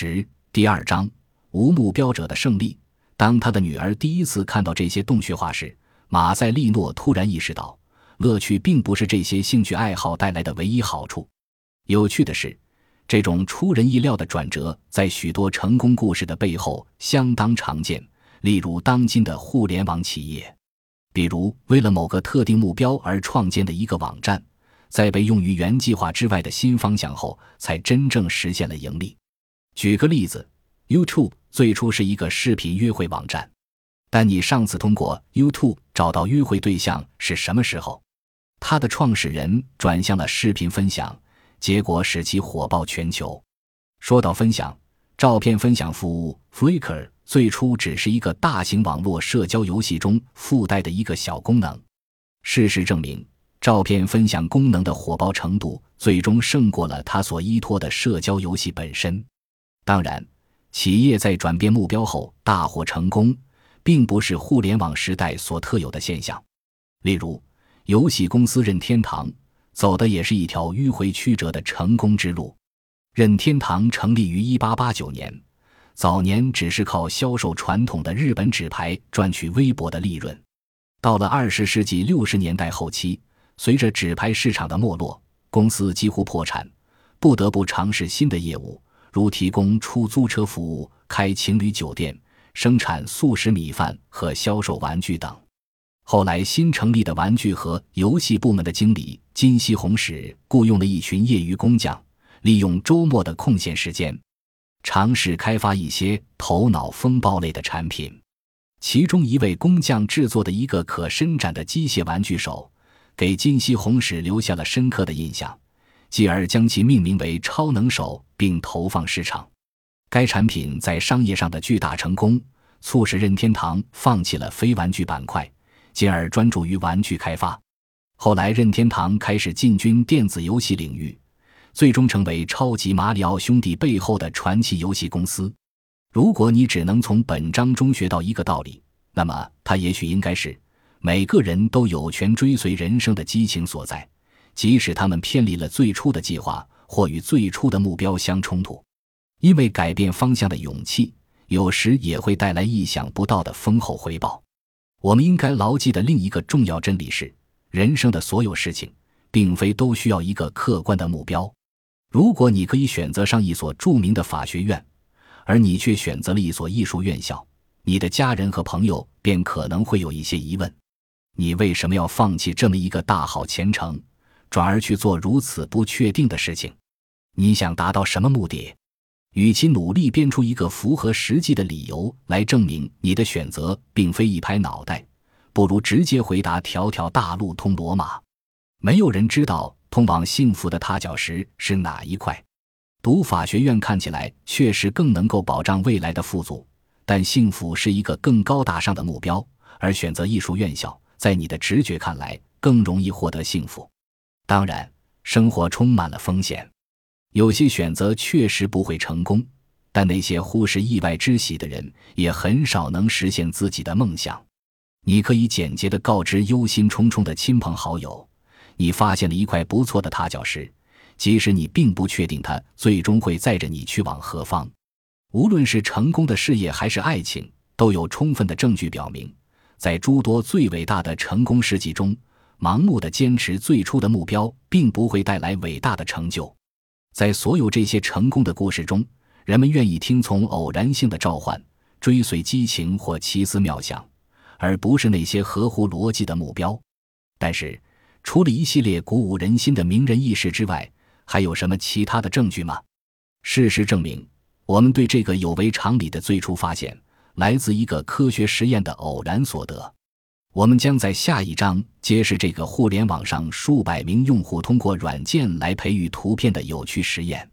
十第二章无目标者的胜利。当他的女儿第一次看到这些洞穴画时，马塞利诺突然意识到，乐趣并不是这些兴趣爱好带来的唯一好处。有趣的是，这种出人意料的转折在许多成功故事的背后相当常见，例如当今的互联网企业，比如为了某个特定目标而创建的一个网站，在被用于原计划之外的新方向后，才真正实现了盈利。举个例子，YouTube 最初是一个视频约会网站，但你上次通过 YouTube 找到约会对象是什么时候？它的创始人转向了视频分享，结果使其火爆全球。说到分享，照片分享服务 Flickr 最初只是一个大型网络社交游戏中附带的一个小功能。事实证明，照片分享功能的火爆程度最终胜过了它所依托的社交游戏本身。当然，企业在转变目标后大获成功，并不是互联网时代所特有的现象。例如，游戏公司任天堂走的也是一条迂回曲折的成功之路。任天堂成立于1889年，早年只是靠销售传统的日本纸牌赚取微薄的利润。到了20世纪60年代后期，随着纸牌市场的没落，公司几乎破产，不得不尝试新的业务。如提供出租车服务、开情侣酒店、生产速食米饭和销售玩具等。后来新成立的玩具和游戏部门的经理金西红史雇佣了一群业余工匠，利用周末的空闲时间，尝试开发一些头脑风暴类的产品。其中一位工匠制作的一个可伸展的机械玩具手，给金西红史留下了深刻的印象。继而将其命名为“超能手”，并投放市场。该产品在商业上的巨大成功，促使任天堂放弃了非玩具板块，进而专注于玩具开发。后来，任天堂开始进军电子游戏领域，最终成为超级马里奥兄弟背后的传奇游戏公司。如果你只能从本章中学到一个道理，那么它也许应该是：每个人都有权追随人生的激情所在。即使他们偏离了最初的计划，或与最初的目标相冲突，因为改变方向的勇气，有时也会带来意想不到的丰厚回报。我们应该牢记的另一个重要真理是：人生的所有事情，并非都需要一个客观的目标。如果你可以选择上一所著名的法学院，而你却选择了一所艺术院校，你的家人和朋友便可能会有一些疑问：你为什么要放弃这么一个大好前程？转而去做如此不确定的事情，你想达到什么目的？与其努力编出一个符合实际的理由来证明你的选择并非一拍脑袋，不如直接回答：条条大路通罗马。没有人知道通往幸福的踏脚石是哪一块。读法学院看起来确实更能够保障未来的富足，但幸福是一个更高大上的目标。而选择艺术院校，在你的直觉看来更容易获得幸福。当然，生活充满了风险，有些选择确实不会成功。但那些忽视意外之喜的人，也很少能实现自己的梦想。你可以简洁地告知忧心忡忡的亲朋好友，你发现了一块不错的踏脚石，即使你并不确定它最终会载着你去往何方。无论是成功的事业还是爱情，都有充分的证据表明，在诸多最伟大的成功事迹中。盲目的坚持最初的目标，并不会带来伟大的成就。在所有这些成功的故事中，人们愿意听从偶然性的召唤，追随激情或奇思妙想，而不是那些合乎逻辑的目标。但是，除了一系列鼓舞人心的名人轶事之外，还有什么其他的证据吗？事实证明，我们对这个有违常理的最初发现，来自一个科学实验的偶然所得。我们将在下一章揭示这个互联网上数百名用户通过软件来培育图片的有趣实验。